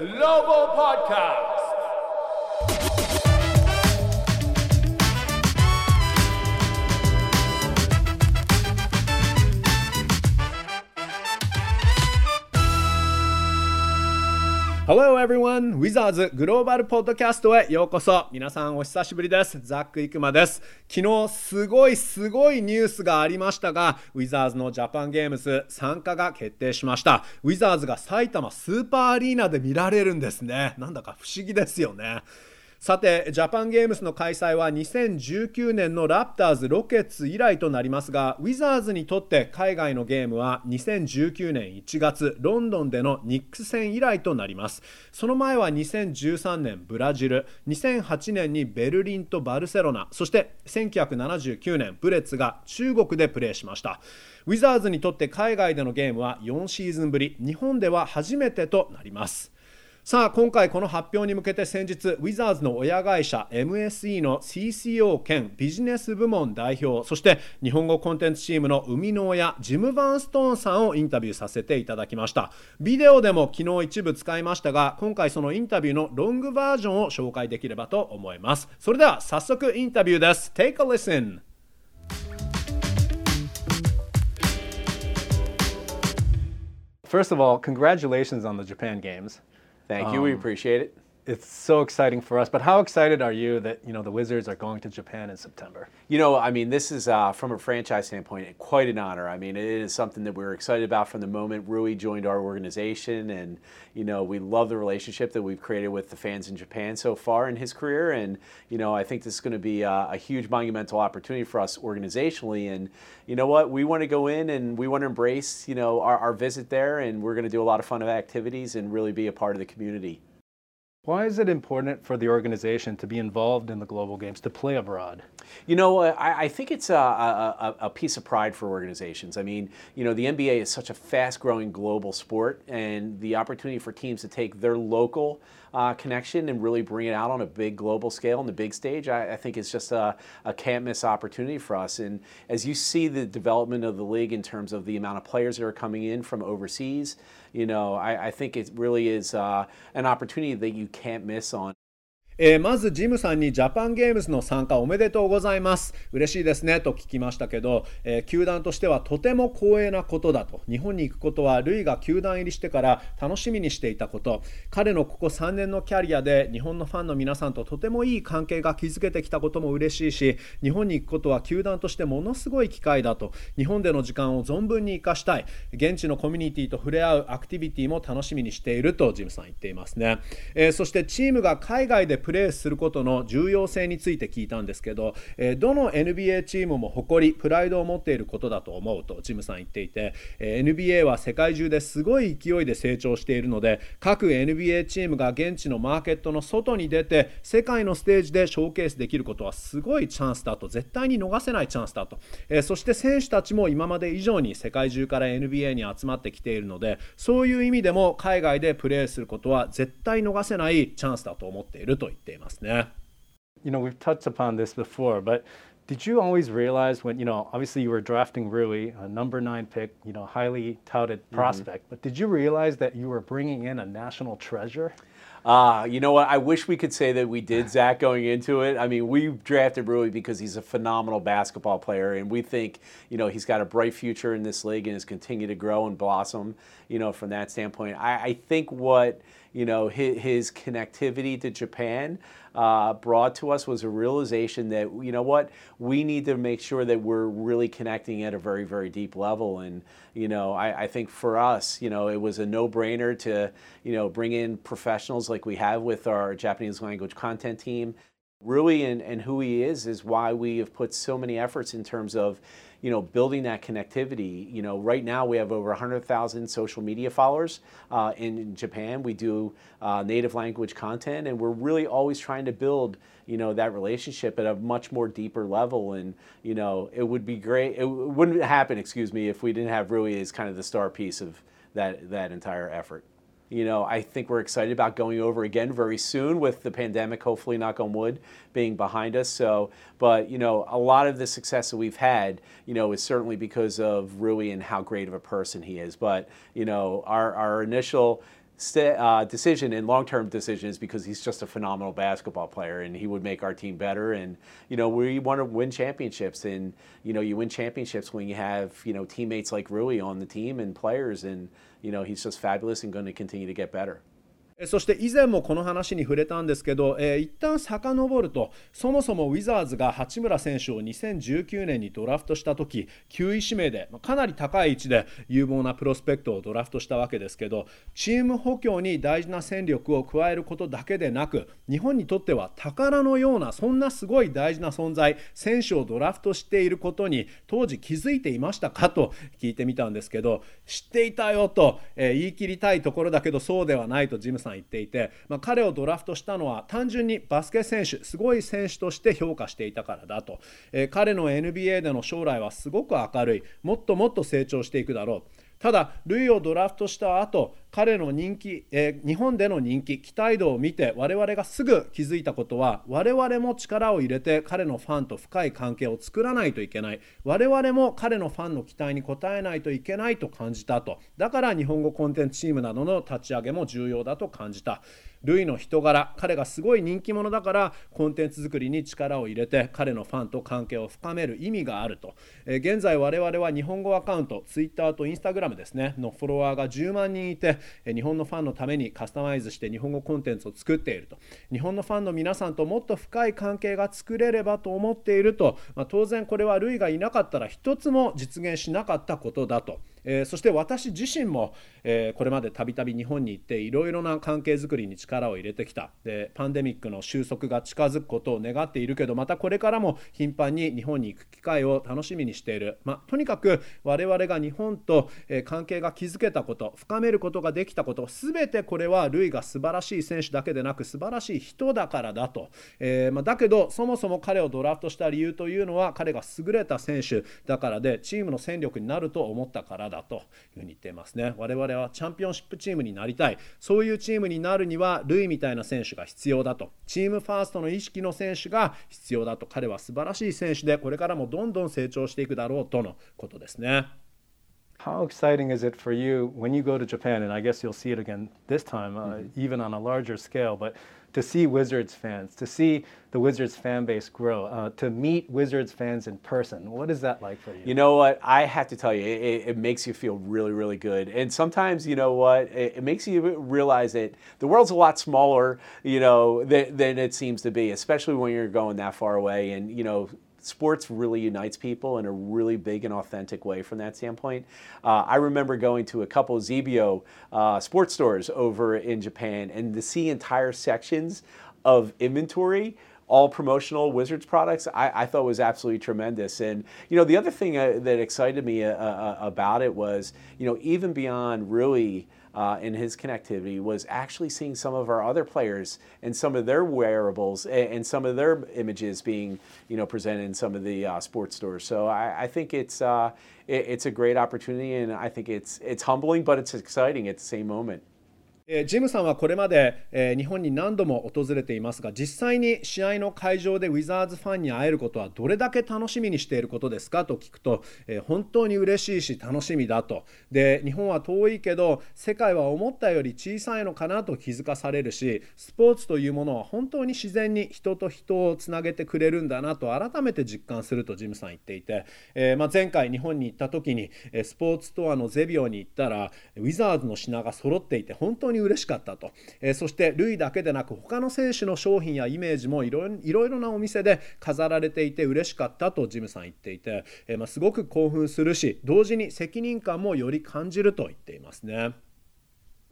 Lobo Podcast. Hello everyone! Wizards グローバルポッドキャストへようこそ。皆さんお久しぶりです。ザック・イクマです。昨日すごいすごいニュースがありましたが Wizards のジャパンゲームズ参加が決定しました。Wizards が埼玉スーパーアリーナで見られるんですね。なんだか不思議ですよね。さてジャパンゲームズの開催は2019年のラプターズ・ロケッツ以来となりますがウィザーズにとって海外のゲームは2019年1月ロンドンでのニックス戦以来となります。その前は2013年ブラジル2008年にベルリンとバルセロナそして1979年ブレッツが中国でプレーしました。ウィザーズにとって海外でのゲームは4シーズンぶり日本では初めてとなります。さあ今回この発表に向けて先日ウィザーズの親会社 MSE の CCO 兼ビジネス部門代表そして日本語コンテンツチームの生みの親ジム・バーンストーンさんをインタビューさせていただきました。ビデオでも昨日一部使いましたが今回そのインタビューのロングバージョンを紹介できればと思います。それでは早速インタビューです。Take a listen. First of all, congratulations on the Japan Games. Thank you. we um, appreciate it. It's so exciting for us. But how excited are you that you know the Wizards are going to Japan in September? You know, I mean, this is uh, from a franchise standpoint quite an honor. I mean, it is something that we're excited about from the moment Rui joined our organization, and you know, we love the relationship that we've created with the fans in Japan so far in his career. And you know, I think this is going to be a, a huge monumental opportunity for us organizationally. And you know what, we want to go in and we want to embrace you know our, our visit there, and we're going to do a lot of fun activities and really be a part of the community. Why is it important for the organization to be involved in the global games, to play abroad? You know, I, I think it's a, a, a, piece of pride for organizations. I mean, you know, the NBA is such a fast growing global sport, and the opportunity for teams to take their local uh, connection and really bring it out on a big global scale on the big stage, I, I think it's just a, a can't miss opportunity for us. And as you see the development of the league in terms of the amount of players that are coming in from overseas, you know, I, I think it really is uh, an opportunity that you can't miss on. えー、まずジムさんにジャパンゲームズの参加おめでとうございます。嬉しいですねと聞きましたけど、えー、球団としてはとても光栄なことだと。日本に行くことはルイが球団入りしてから楽しみにしていたこと。彼のここ3年のキャリアで日本のファンの皆さんととてもいい関係が築けてきたことも嬉しいし日本に行くことは球団としてものすごい機会だと。日本での時間を存分に生かしたい。現地のコミュニティと触れ合うアクティビティも楽しみにしているとジムさん言っていますね、えー、そしてチームが海外でププレーすることの重要性について聞いたんですけど、えどの NBA チームも誇りプライドを持っていることだと思うとジムさん言っていて、え NBA は世界中ですごい勢いで成長しているので各 NBA チームが現地のマーケットの外に出て世界のステージでショーケースできることはすごいチャンスだと絶対に逃せないチャンスだと、えそして選手たちも今まで以上に世界中から NBA に集まってきているのでそういう意味でも海外でプレーすることは絶対逃せないチャンスだと思っていると言っています。ですね。You know, we've touched upon this before, but did you always realize when, you know, obviously you were drafting Rui, a number nine pick, you know, highly touted prospect, mm-hmm. but did you realize that you were bringing in a national treasure? Uh, you know what? I wish we could say that we did, Zach, going into it. I mean, we drafted Rui because he's a phenomenal basketball player, and we think, you know, he's got a bright future in this league and is continue to grow and blossom, you know, from that standpoint. I, I think what, you know, his, his connectivity to Japan uh, brought to us was a realization that, you know what, we need to make sure that we're really connecting at a very, very deep level. And, you know, I, I think for us, you know, it was a no brainer to, you know, bring in professionals like we have with our Japanese language content team. Rui and, and who he is is why we have put so many efforts in terms of you know, building that connectivity. You know, right now we have over 100,000 social media followers uh, in Japan. We do uh, native language content, and we're really always trying to build, you know, that relationship at a much more deeper level. And you know, it would be great. It wouldn't happen, excuse me, if we didn't have Rui as kind of the star piece of that that entire effort. You know, I think we're excited about going over again very soon with the pandemic, hopefully, knock on wood, being behind us. So, but, you know, a lot of the success that we've had, you know, is certainly because of Rui and how great of a person he is. But, you know, our, our initial uh, decision and long-term decision is because he's just a phenomenal basketball player and he would make our team better. And you know we want to win championships and you know you win championships when you have you know teammates like Rui on the team and players. And you know he's just fabulous and going to continue to get better そして以前もこの話に触れたんですけど、えー、一旦遡るとそもそもウィザーズが八村選手を2019年にドラフトした時9位指名でかなり高い位置で有望なプロスペクトをドラフトしたわけですけどチーム補強に大事な戦力を加えることだけでなく日本にとっては宝のようなそんなすごい大事な存在選手をドラフトしていることに当時気づいていましたかと聞いてみたんですけど知っていたよと、えー、言い切りたいところだけどそうではないとジムさんさん言っていて、まあ、彼をドラフトしたのは単純にバスケ選手すごい選手として評価していたからだと、えー、彼の NBA での将来はすごく明るい。もっともっと成長していくだろう。ただ、ルイをドラフトした後彼の人気、えー、日本での人気、期待度を見て我々がすぐ気づいたことは我々も力を入れて彼のファンと深い関係を作らないといけない。我々も彼のファンの期待に応えないといけないと感じたと。だから日本語コンテンツチームなどの立ち上げも重要だと感じた。ルイの人柄彼がすごい人気者だからコンテンツ作りに力を入れて彼のファンと関係を深める意味があると、えー、現在我々は日本語アカウント Twitter と Instagram ですねのフォロワーが10万人いて日本のファンのためにカスタマイズして日本語コンテンツを作っていると日本のファンの皆さんともっと深い関係が作れればと思っていると、まあ、当然これはルイがいなかったら一つも実現しなかったことだと。えー、そして私自身も、えー、これまでたびたび日本に行っていろいろな関係づくりに力を入れてきた。でパンデミックの収束が近づくことを願っているけどまたこれからも頻繁に日本に行く機会を楽しみにしている、まあ、とにかく我々が日本と、え、関係が築けたこと深めることができたこと全てこれはルイが素晴らしい選手だけでなく素晴らしい人だからだと、えーまあ、だけどそもそも彼をドラフトした理由というのは彼が優れた選手だからでチームの戦力になると思ったからだというふうに言っていますね。我々はチャンピオンシップチームになりたい。そういうチームになるにはルイみたいな選手が必要だと。チームファーストの意識の選手が必要だと。彼は素晴らしい選手でこれからもどんどん成長していくだろうとのことですね。How exciting is it for you when you go to Japan, and I guess you'll see it again this time, uh, even on a larger scale, but to see Wizards fans, to see the Wizards fan base grow, uh, to meet Wizards fans in person. What is that like for you? You know what? I have to tell you, it, it makes you feel really, really good. And sometimes, you know what? It, it, makes you realize that the world's a lot smaller, you know, than, than it seems to be, especially when you're going that far away. And, you know, sports really unites people in a really big and authentic way from that standpoint. Uh, I remember going to a couple Zebio uh, sports stores over in Japan and to see entire sections of inventory all promotional Wizards products, I, I, thought was absolutely tremendous. And you know, the other thing uh, that excited me uh, uh, about it was, you know, even beyond really uh, in his connectivity was actually seeing some of our other players and some of their wearables and, and some of their images being you know presented in some of the uh, sports stores. So I, I think it's uh, it, it's a great opportunity and I think it's it's humbling but it's exciting at the same moment. えジムさんはこれまで、え日本に何度も訪れていますが実際に試合の会場でウィザーズファンに会えることはどれだけ楽しみにしていることですか？と聞くと、え本当に嬉しいし楽しみだと。で日本は遠いけど世界は思ったより小さいのかなと気づかされるしスポーツというものは本当に自然に人と人をつなげてくれるんだなと改めて実感するとジムさん言っていて、えま、前回日本に行った時にスポーツストアのゼビオに行ったらウィザーズの品が揃っていて本当に嬉しかったと、えー、そしてルイだけでなく他の選手の商品やイメージもいろいろなお店で飾られていて嬉しかったとジムさん言っていて、えー、まあ、すごく興奮するし同時に責任感もより感じると言っていますね。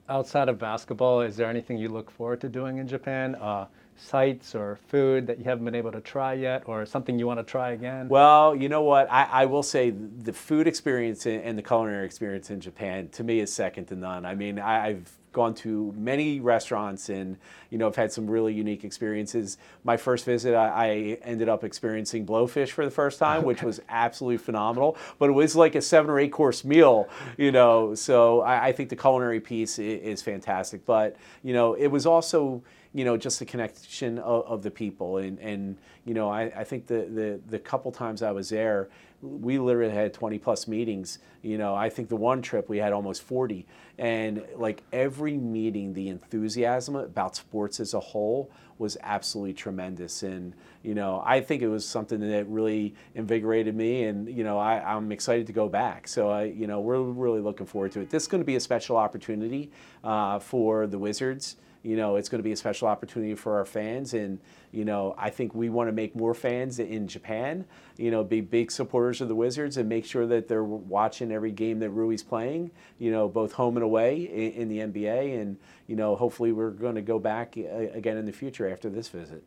Outside of basketball, is there anything you look forward to doing in Japan? Uh, sites or food that you haven't been able to try yet or something you want to try again? Well, you know what? I, I will say the food experience and the culinary experience in Japan to me is second to none. I mean, I, I've gone to many restaurants and you know I've had some really unique experiences. My first visit, I, I ended up experiencing blowfish for the first time, okay. which was absolutely phenomenal. But it was like a seven or eight course meal, you know. So I, I think the culinary piece is, is fantastic. But you know, it was also you know, just the connection of, of the people. And, and you know, I, I think the, the, the couple times I was there, we literally had 20 plus meetings. You know, I think the one trip we had almost 40. And like every meeting, the enthusiasm about sports as a whole was absolutely tremendous. And, you know, I think it was something that really invigorated me. And, you know, I, am excited to go back. So, I, you know, we're really looking forward to it. This is going to be a special opportunity uh, for the Wizards. You know, it's going to be a special opportunity for our fans. And, you know, I think we want to make more fans in Japan, you know, be big supporters of the Wizards and make sure that they're watching every game that Rui's playing, you know, both home and away in, in the NBA. And, you know, hopefully we're going to go back uh, again in the future after this visit.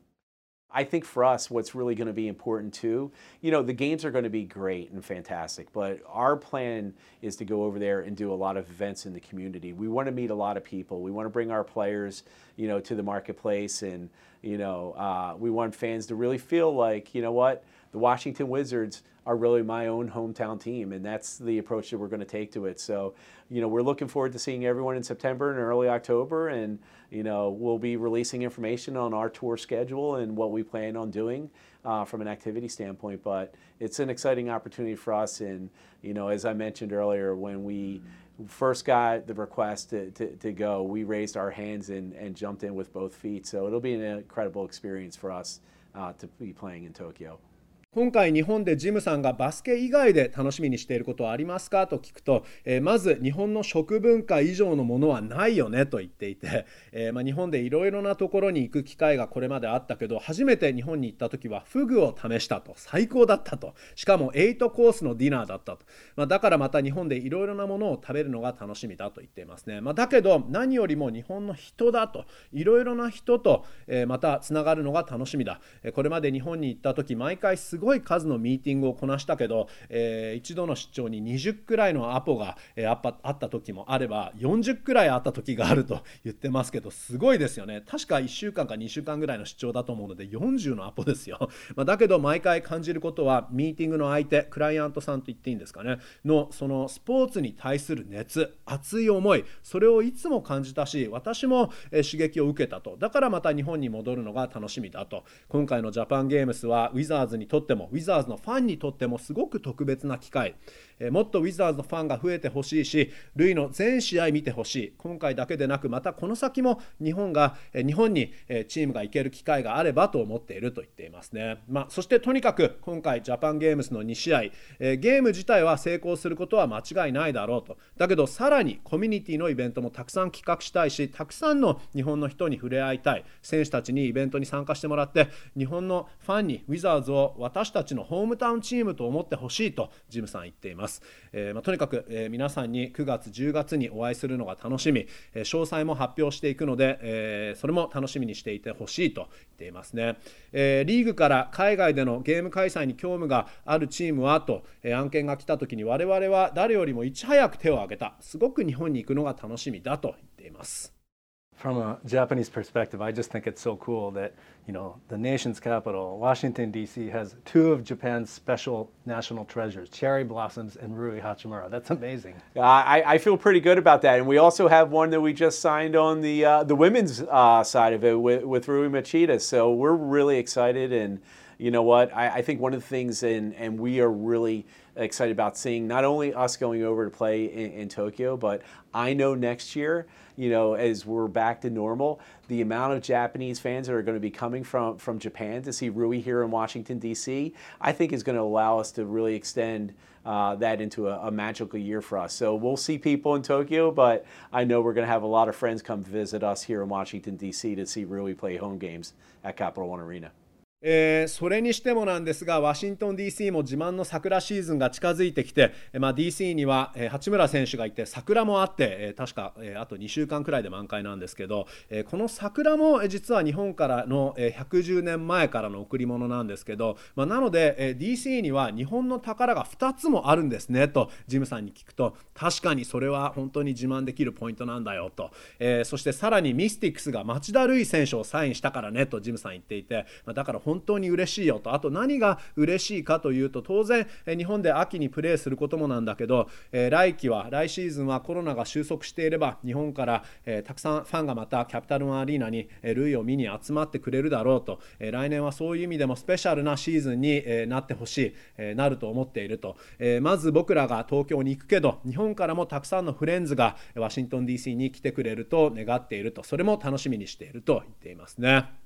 I think for us, what's really going to be important too, you know, the games are going to be great and fantastic, but our plan is to go over there and do a lot of events in the community. We want to meet a lot of people. We want to bring our players, you know, to the marketplace, and you know, uh, we want fans to really feel like, you know, what the Washington Wizards are really my own hometown team, and that's the approach that we're going to take to it. So, you know, we're looking forward to seeing everyone in September and early October, and you know, we'll be releasing information on our tour schedule and what we plan on doing uh, from an activity standpoint. But it's an exciting opportunity for us, and you know, as I mentioned earlier, when we first got the request to, to, to go, we raised our hands and, and jumped in with both feet. So it'll be an incredible experience for us uh, to be playing in Tokyo. 今回日本でジムさんがバスケ以外で楽しみにしていることはありますか？と聞くと、えー、まず日本の食文化以上のものはないよねと言っていて、えー、まあ、日本でいろいろなところに行く機会がこれまであったけど初めて日本に行った時はフグを試したと。最高だったと。しかも8コースのディナーだったと、まあ、だからまた日本でいろいろなものを食べるのが楽しみだと言っていますね、まあ、だけど何よりも日本の人だと。いろいろな人と、え、またつながるのが楽しみだ。これまで日本に行った時毎回すごい数のミーティングをこなしたけど、えー、一度の出張に20くらいのアポが、えー、あった時もあれば40くらいあった時があると言ってますけどすごいですよね。確か1週間か2週間ぐらいの出張だと思うので40のアポですよ、まあ、だけど毎回感じることはミーティングの相手クライアントさんと言っていいんですかね。のそのスポーツに対する熱熱い思いそれをいつも感じたし私も、刺激を受けたと。だからまた日本に戻るのが楽しみだと。今回のジャパンゲームスはウィザーズにとってもウィザーズのファンにとってもすごく特別な機会えもっとウィザーズのファンが増えてほしいし、ルイの全試合見てほしい、今回だけでなく、またこの先も日本が、え日本に、えチームが行ける機会があればと思っていると言っていますね。まあ、そしてとにかく今回、ジャパンゲームスの2試合、えゲーム自体は成功することは間違いないだろうと。だけど、さらにコミュニティのイベントもたくさん企画したいし、たくさんの日本の人に触れ合いたい、選手たちにイベントに参加してもらって、日本のファンにウィザーズを私たちのホームタウンチームと思ってほしいとジムさん言っています。えー、まあ、とにかく、えー、皆さんに9月10月にお会いするのが楽しみ、えー、詳細も発表していくので、えそれも楽しみにしていてほしいと言っていますね、えリーグから海外でのゲーム開催に興味があるチームはと、え案件が来た時に我々は誰よりもいち早く手を挙げた。すごく日本に行くのが楽しみだと言っています。From a Japanese perspective, I just think it's so cool that you know the nation's capital, Washington D.C., has two of Japan's special national treasures: cherry blossoms and Rui Hachimura. That's amazing. I, I feel pretty good about that, and we also have one that we just signed on the uh, the women's uh, side of it with, with Rui Machida. So we're really excited and you know what? I, I, think one of the things, and, and we are really excited about seeing not only us going over to play in, in, Tokyo, but I know next year, you know, as we're back to normal, the amount of Japanese fans that are going to be coming from, from Japan to see Rui here in Washington, D.C., I think is going to allow us to really extend. Uh, that into a, a, magical year for us. So we'll see people in Tokyo, but I know we're going to have a lot of friends come visit us here in Washington, D.C. to see Rui play home games at Capital One Arena. えー、それにしてもなんですがワシントン DC も自慢の桜シーズンが近づいてきて、まあ、DC には、えー、八村選手がいて桜もあって、えー、確か、え、あと2週間くらいで満開なんですけど、え、この桜も、え、実は日本からの、えー、110年前からの贈り物なんですけど、まあ、なので、え、DC には日本の宝が2つもあるんですねとジムさんに聞くと確かにそれは本当に自慢できるポイントなんだよと、え、そしてさらにミスティックスが町田瑠唯選手をサインしたからねとジムさん言っていて、まあ、だから本本当に嬉しいよと。あと何が嬉しいかというと当然日本で秋にプレーすることもなんだけど、え、来季は来シーズンはコロナが収束していれば日本から、え、たくさんファンがまたキャピタルワンアリーナに、えー、ルイを見に集まってくれるだろうと、え、来年はそういう意味でもスペシャルなシーズンに、え、なってほしい、え、なると思っていると、え、まず僕らが東京に行くけど日本からもたくさんのフレンズがワシントン DC に来てくれると願っていると。それも楽しみにしていると言っていますね。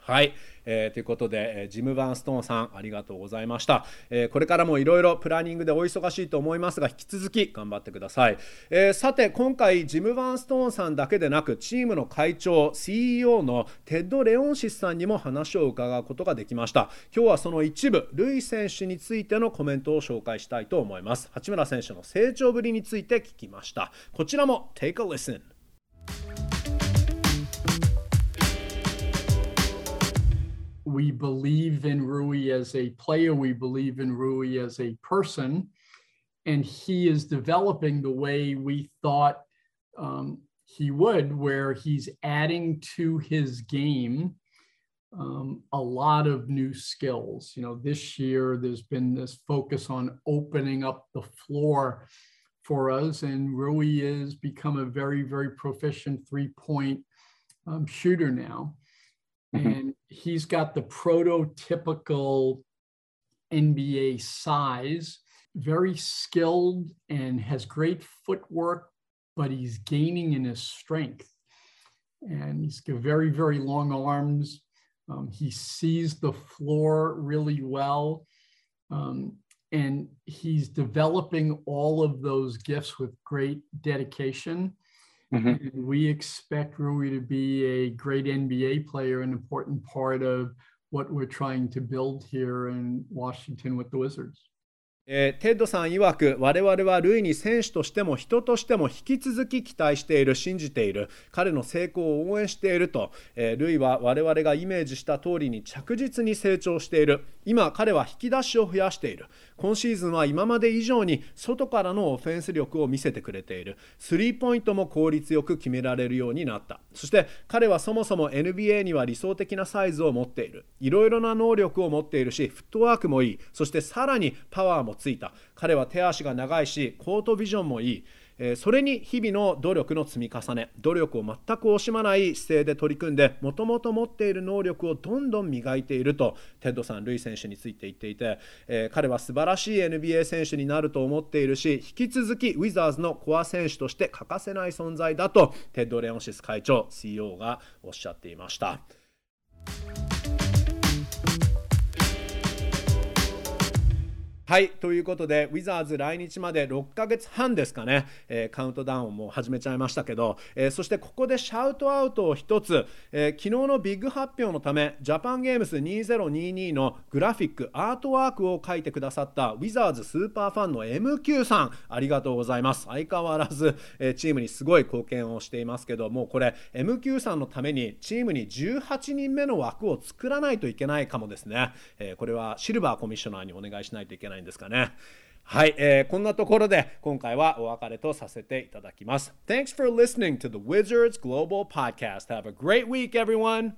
はい、えー、ということで、えー、ジム・バーンストーンさんありがとうございました、えー、これからもいろいろプランニングでお忙しいと思いますが引き続き頑張ってください、えー、さて今回ジム・バーンストーンさんだけでなくチームの会長 CEO のテッド・レオンシスさんにも話を伺うことができました。今日はその一部ルイ選手についてのコメントを紹介したいと思います。八村選手の成長ぶりについて聞きました。こちらも Take a listen we believe in Rui as a player, we believe in Rui as a person, and he is developing the way we thought um, he would, where he's adding to his game um, a lot of new skills. You know, this year there's been this focus on opening up the floor for us, and Rui has become a very, very proficient three point um, shooter now. Mm-hmm. And he's got the prototypical NBA size, very skilled and has great footwork, but he's gaining in his strength. And he's got very, very long arms. Um, he sees the floor really well. Um, and he's developing all of those gifts with great dedication Mm-hmm. we expect Rui to be a great NBA player, an important part of what we're trying to build here in Washington with the Wizards. えー、テッドさん曰く我々はルイに選手としても人としても引き続き期待している信じている彼の成功を応援していると、えー、ルイは我々がイメージした通りに着実に成長している今彼は引き出しを増やしている今シーズンは今まで以上に外からのオフェンス力を見せてくれている。スリーポイントも効率よく決められるようになった。そして彼はそもそも NBA には理想的なサイズを持っている。いろいろな能力を持っているしフットワークもいい。そしてさらにパワーもついた。彼は手足が長いしコートビジョンもいい。それに日々の努力の積み重ね努力を全く惜しまない姿勢で取り組んでもともと持っている能力をどんどん磨いているとテッドさんルイ選手について言っていて、えー、彼は素晴らしい NBA 選手になると思っているし引き続きウィザーズのコア選手として欠かせない存在だとテッド・レオンシス会長 CEO がおっしゃっていました。はいということでウィザーズ来日まで6ヶ月半ですかね、えー、カウントダウンをもう始めちゃいましたけど、えー、そしてここでシャウトアウトを1つ、えー、昨日のビッグ発表のためジャパンゲームス2022のグラフィックアートワークを書いてくださったウィザーズスーパーファンの MQ さん。ありがとうございます。相変わらず、えチームにすごい貢献をしていますけどもうこれ MQ さんのためにチームに18人目の枠を作らないといけないかもですね、えこれはシルバーコミッショナーにお願いしないといけないないんですかね。はい、えー、こんなところで今回はお別れとさせていただきます。Thanks for listening to the Wizards Global Podcast. Have a great week, everyone!